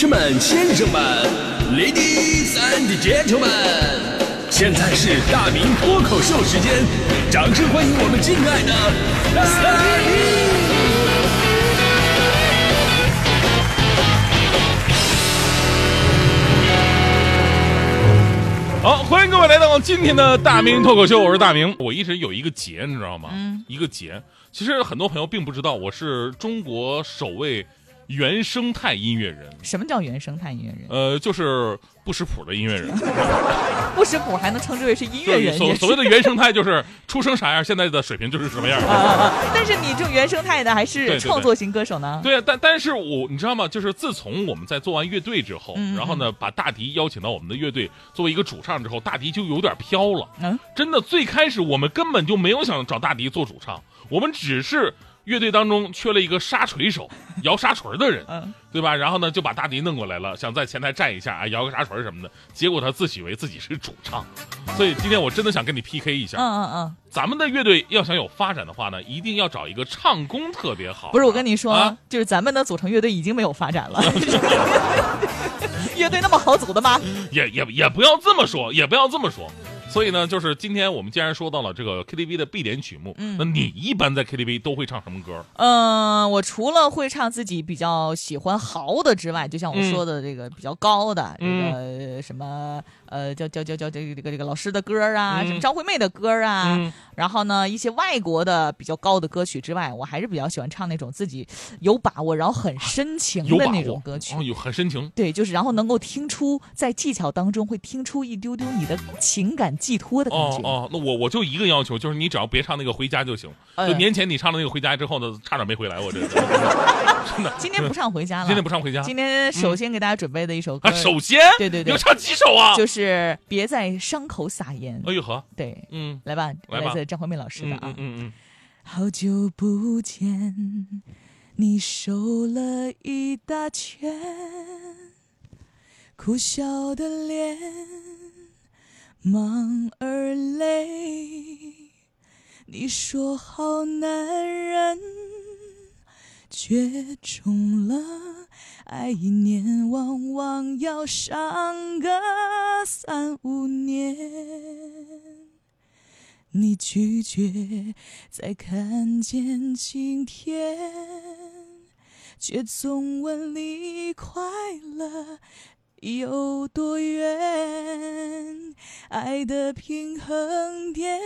士们、先生们，Ladies and Gentlemen，现在是大明脱口秀时间，掌声欢迎我们敬爱的大明！好，欢迎各位来到今天的大明脱口秀，我是大明。我一直有一个结，你知道吗？嗯一个结。其实很多朋友并不知道，我是中国首位原生态音乐人。什么叫原生态音乐人？呃，就是不识谱的音乐人。不识谱还能称之为是音乐人？所所谓的原生态，就是出生啥样，现在的水平就是什么样。但是你这种原生态的还是创作型歌手呢？对啊，但但是我你知道吗？就是自从我们在做完乐队之后，然后呢，把大迪邀请到我们的乐队作为一个主唱之后，大迪就有点飘了。嗯，真的，最开始我们根本就没有想找大迪做主唱，我们只是乐队当中缺了一个沙锤手，摇沙锤的人，嗯，对吧？然后呢，就把大迪弄过来了，想在前台站一下啊，摇个沙锤什么的。结果他自诩为自己是主唱，所以今天我真的想跟你 PK 一下。嗯嗯嗯，咱们的乐队要想有发展的话呢，一定要找一个唱功特别好。不是我跟你说，啊就是咱们的组成乐队已经没有发展了。乐队那么好组的吗？也也也不要这么说，也不要这么说。所以呢，就是今天我们既然说到了这个 KTV 的必点曲目，嗯那你一般在 KTV 都会唱什么歌？嗯，我除了会唱自己比较喜欢豪的之外，就像我说的这个比较高的，嗯这个什么呃叫叫叫叫这个这个这个老师的歌啊，嗯什么张惠妹的歌啊，嗯然后呢一些外国的比较高的歌曲之外，我还是比较喜欢唱那种自己有把握，然后很深情的那种歌曲。哦，有很深情。对，就是然后能够听出在技巧当中会听出一丢丢你的情感寄托的感觉。哦哦，那我我就一个要求，就是你只要别唱那个《回家》就行。呃就年前你唱的那个《回家》之后呢，差点没回来，我这 真的。今天不唱回家了，今天不唱《回家》今天首先给大家准备的一首歌，啊，首先对对对要唱几首啊？就是别在伤口撒盐。哎呦呵，对，嗯来吧，来自张惠妹老师的嗯啊。嗯嗯嗯，好久不见，你瘦了一大圈，苦笑的脸，忙而累。你说好男人，却中了。爱一年往往要伤个三五年。你拒绝再看见晴天，却总问离快乐有多远？爱的平衡点，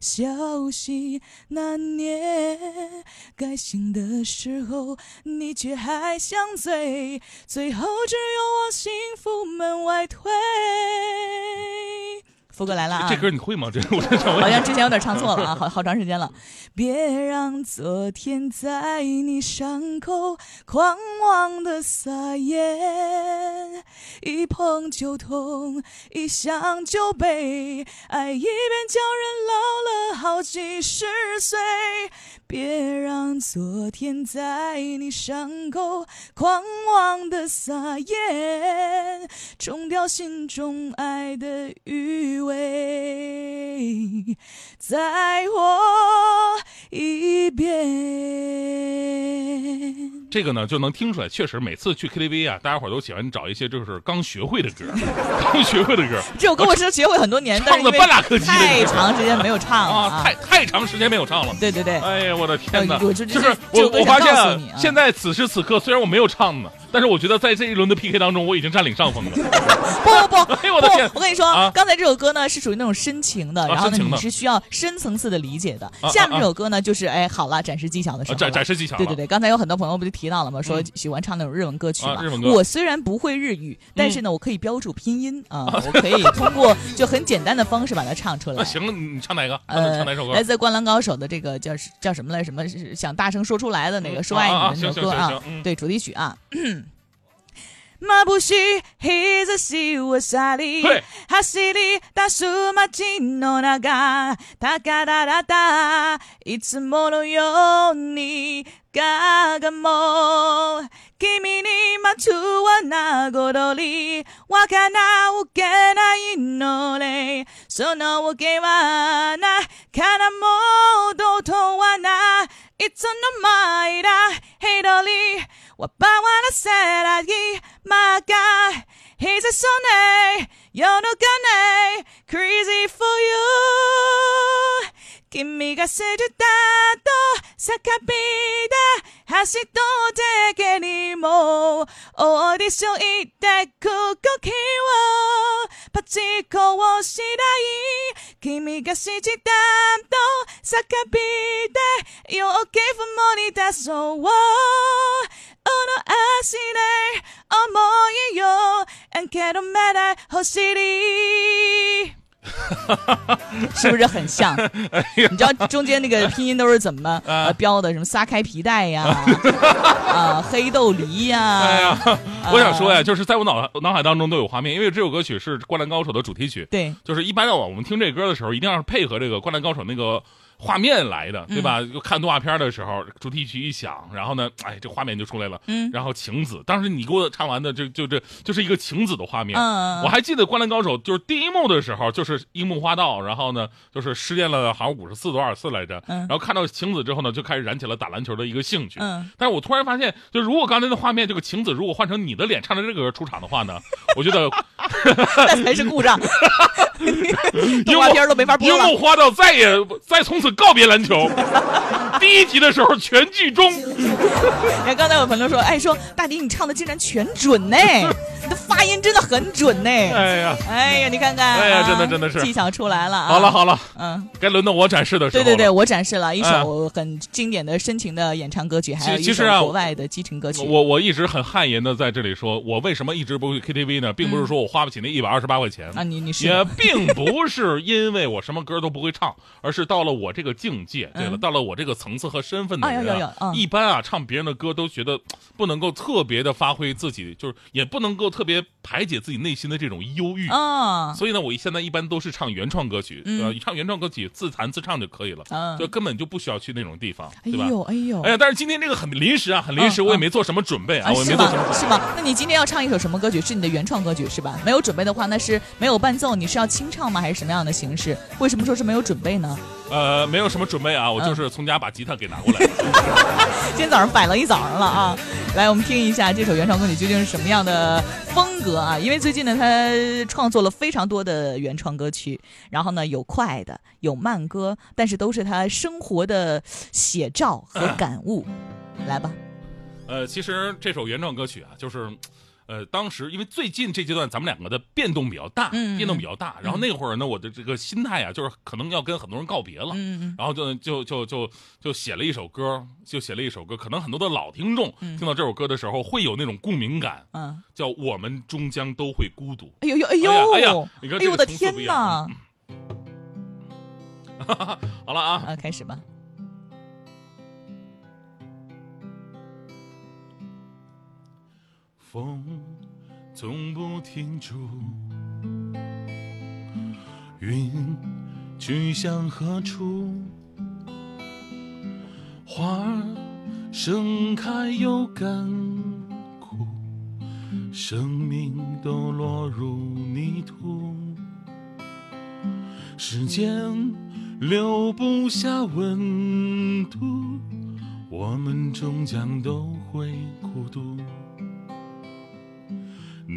消息难念。该醒的时候，你却还想醉，最后只有往幸福门外推。福哥来了啊！这歌你会吗？这我真想问。好像之前有点唱错了啊，好好长时间了。别让昨天在你伤口狂妄的撒盐，一碰就痛，一想就悲，爱一遍叫人老了好几十岁。别让昨天在你伤口狂妄的撒野，冲掉心中爱的余味，再活一遍。这个呢，就能听出来，确实每次去 KTV 啊，大家伙儿都喜欢找一些就是刚学会的歌，刚学会的歌这首歌我是学会很多年，唱的半拉客机的太长时间没有唱了啊，太太长时间没有唱了。对对对，哎呀，我的天哪！就就是我我发现现在此时此刻，虽然我没有唱呢，但是我觉得在这一轮的 PK 当中，我已经占领上风了。不 不不，哎呦我的天我跟你说，啊刚才这首歌呢是属于那种深情的，然后呢你是需要深层次的理解的。啊下面这首歌呢就是哎好了，展示技巧的时候，啊展展示技巧对对对，刚才有很多朋友不就提到了吗？说嗯喜欢唱那种日文歌曲嘛。啊日文歌嗯我虽然不会日语，但是呢我可以标注拼音啊，我可以通过就很简单的方式把它唱出来那。行，你唱哪个？呃唱哪首，歌来？自《灌篮高手》的这个叫叫什么来？什么想大声说出来的那个嗯说爱你的那首歌啊对，主题曲啊。眩しい日差しを去り嘿走り出す街の中高だらだ。いつものようにガガも君にまつわなごどりわからうけないのねそのわけはないからもうどうとはない いつの間だ一人我把我的 set あぎまが日差しね夜の鐘 crazy for you 君が好きだと 叫びで走っとだけにもオーディション行ってく動きをパチコをしない君が好きだと叫びで You okay for money that's all この足で思いよ。And can't matter 走り 是不是很像？哎 你知道中间那个拼音都是怎么 标的？什么撒开皮带呀，啊黑豆梨呀，哎呀，啊我想说呀，就是在我脑脑海当中都有画面，因为这首歌曲是《灌篮高手》的主题曲。对，就是一般的我们听这歌的时候，一定要配合这个《灌篮高手》那个画面来的，对吧？嗯就看动画片的时候，主题曲一响，然后呢，哎，这画面就出来了。嗯然后晴子，当时你给我唱完的，就就这就是一个晴子的画面。嗯我还记得《灌篮高手》就是第一幕的时候，就是樱木花道，然后呢，就是失恋了，好像五十次多少次来着。嗯然后看到晴子之后呢，就开始燃起了打篮球的一个兴趣。嗯，但是我突然发现，就如果刚才的画面，这个晴子如果换成你的脸唱着这个歌出场的话呢，我觉得 那才是故障，动画片都没法播了。樱木花道再也再从此告别篮球。第一集的时候全剧终，你 看刚才有朋友说，哎，说大迪你唱的竟然全准呢，发音真的很准呢。哎呀，哎呀，你看看，哎呀啊真的真的是技巧出来了啊。好了，好了，嗯，该轮到我展示的时候。对对对，我展示了一哎首很经典的深情的演唱歌曲，还有一首其实啊国外的激情歌曲。我我一直很汗颜的在这里说，我为什么一直不去 KTV 呢？并不是说我花不起那一百二十八块钱，啊，你你是也并不是因为我什么歌都不会唱，而是到了我这个境界，对了，嗯到了我这个层次和身份的人一般啊唱别人的歌都觉得不能够特别的发挥自己，就是也不能够特别排解自己内心的这种忧郁。啊，所以呢，我现在一般都是唱原创歌曲，嗯呃，唱原创歌曲自弹自唱就可以了，嗯就根本就不需要去那种地方，哎对吧？哎呦哎呦，哎呀，但是今天这个很临时啊，很临时，嗯我也没做什么准备啊，啊，我也是没做什么准备。吗？是吗？那你今天要唱一首什么歌曲？是你的原创歌曲是吧？没有准备的话，那是没有伴奏，你是要清唱吗？还是什么样的形式？为什么说是没有准备呢？呃，没有什么准备啊，我嗯就是从家把吉他给拿过来。今天早上摆了一早上了啊！来，我们听一下这首原创歌曲究竟是什么样的风格啊？因为最近呢，他创作了非常多的原创歌曲，然后呢，有快的，有慢歌，但是都是他生活的写照和感悟。来吧，呃，其实这首原创歌曲啊，就是。呃，当时因为最近这阶段咱们两个的变动比较大，变动比较大，然后那会儿呢，我的这个心态啊，就是可能要跟很多人告别了，然后就就就就就写了一首歌，就写了一首歌，可能很多的老听众嗯听到这首歌的时候会有那种共鸣感，嗯，叫“我们终将都会孤独哎呦呦哎呦，哎呀你看哎呦我的天呐！”。好了啊，啊，开始吧。风从不停住，云去向何处？花儿盛开又干枯，生命都落入泥土。时间留不下温度，我们终将都会孤独。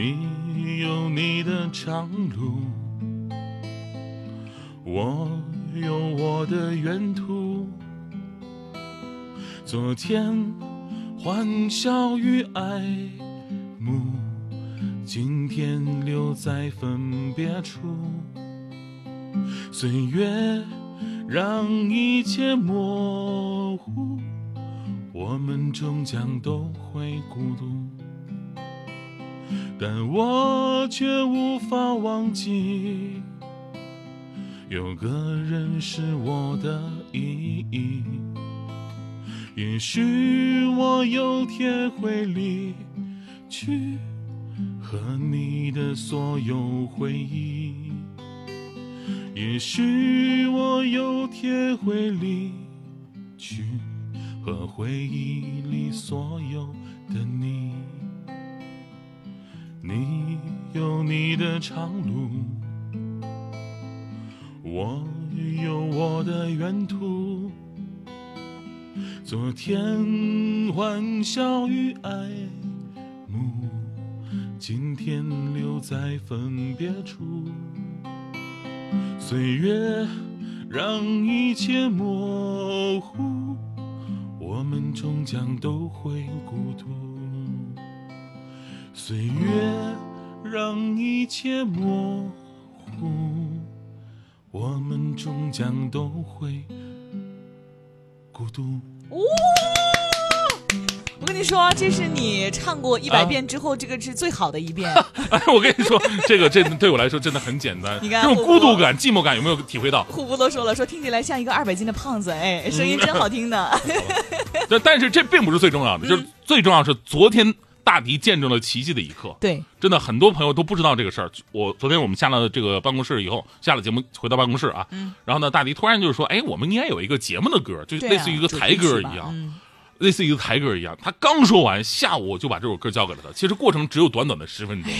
你有你的长路，我有我的远途。昨天欢笑与爱慕，今天留在分别处。岁月让一切模糊，我们终将都会孤独。但我却无法忘记，有个人是我的意义。也许我有天会离去，和你的所有回忆。也许我有天会离去，和回忆里所有你的长路，我有我的远途。昨天欢笑与爱慕，今天留在分别处。岁月让一切模糊，我们终将都会孤独。岁月让一切模糊，我们终将都会孤独。我跟你说，这是你唱过一百遍之后，这个是最好的一遍。哎，我跟你说，这个这对我来说真的很简单。你看这种孤独感、寂寞感有没有体会到？虎姑都说了，说听起来像一个二百斤的胖子，哎，声音真好听的。但但是这并不是最重要的，就是最重要是昨天大迪见证了奇迹的一刻。对，真的很多朋友都不知道这个事儿。我昨天我们下了这个办公室以后，下了节目回到办公室啊，然后呢，大迪突然就是说，哎，我们应该有一个节目的歌，就类似于一个台歌一样。嗯类似于一个台歌一样，他刚说完，下午我就把这首歌交给了他。其实过程只有短短的十分钟，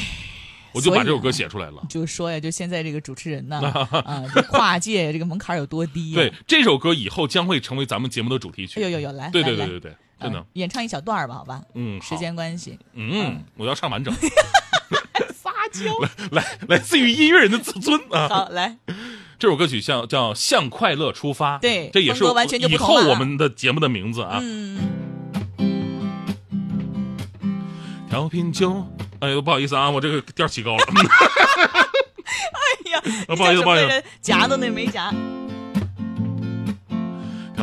我就把这首歌写出来了。就说呀，就现在这个主持人呢，啊，跨界这个门槛有多低呀？对，这首歌以后将会成为咱们节目的主题曲。哎呦呦呦，来，对对对对对，真的嗯，演唱一小段儿吧，好吧？嗯，时间关系，嗯，我要唱完整。撒娇。来，来自于音乐人的自尊啊！好，来，这首歌曲叫叫《向快乐出发》，对这也是风格完全就以后我们的节目的名字啊。嗯，调频九，哎呦，不好意思啊，我这个调起高了。哎呀，啊不好意思不好意思夹都那没夹。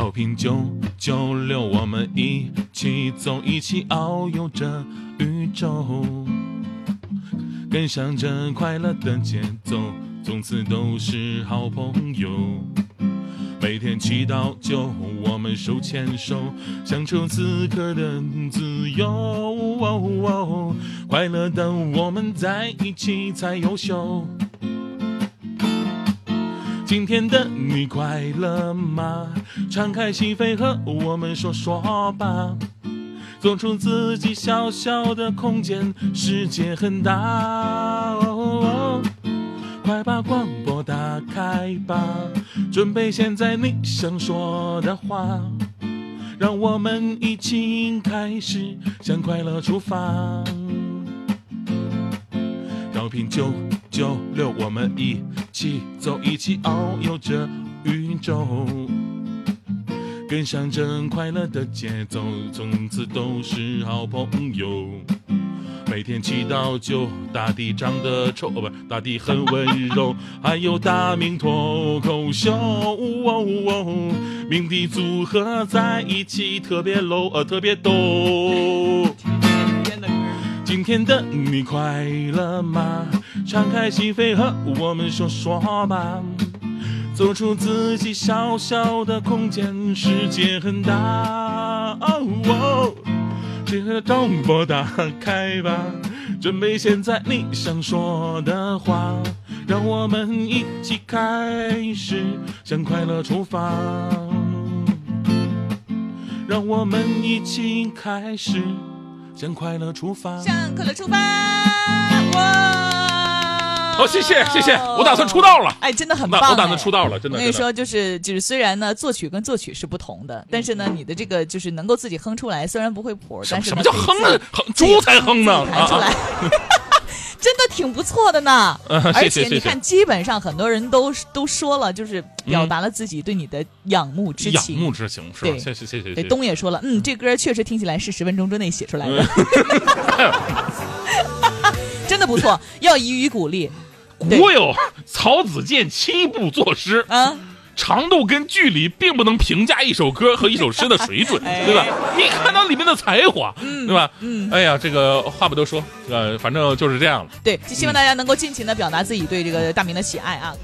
调频九九六，我们一起走，一起遨游着宇宙，跟上这快乐的节奏，从此都是好朋友。每天祈祷就我们手牵手，享受此刻的自由。快乐的我们在一起才优秀。今天的你快乐吗？敞开心扉和我们说说吧。走出自己小小的空间，世界很大。哦快把广播打开吧，准备现在你想说的话，让我们一起开始向快乐出发。调频九九六，我们一起走，一起遨游这宇宙，跟上这快乐的节奏，从此都是好朋友。每天祈祷就大地长得丑，哦不，大地很温柔。还有大明脱口秀，哦哦鸣笛组合在一起特别 low，呃，特别逗。今天的你快乐吗？敞开心扉和我们说说吧。走出自己小小的空间，世界很大。哦哦，这个广播打开吧，准备现在你想说的话，让我们一起开始向快乐出发。让我们一起开始向快乐出发。向快乐出发！哇！好，谢谢谢谢，我打算出道了。哎，真的很棒！我打算哎出道了，真的。真的我跟你说，就是就是，虽然呢，作曲跟作曲是不同的，但是呢，你的这个就是能够自己哼出来，虽然不会谱，但是什么叫哼呢？哼猪才哼呢弹出来啊！真的挺不错的呢。嗯谢谢而且你看，基本上很多人都都说了，就是表达了自己对你的仰慕之情仰。慕之情是吧？对谢谢谢谢。东也说了，嗯，这歌确实听起来是十分钟之内写出来的，真的不错，要予以鼓励对古有曹子建七步作诗，嗯！长度跟距离并不能评价一首歌和一首诗的水准，哎 对吧？你看到里面的才华，对吧？嗯，哎呀，这个话不多说，呃，反正就是这样了。对，就希望大家能够尽情的表达自己对这个大明的喜爱啊！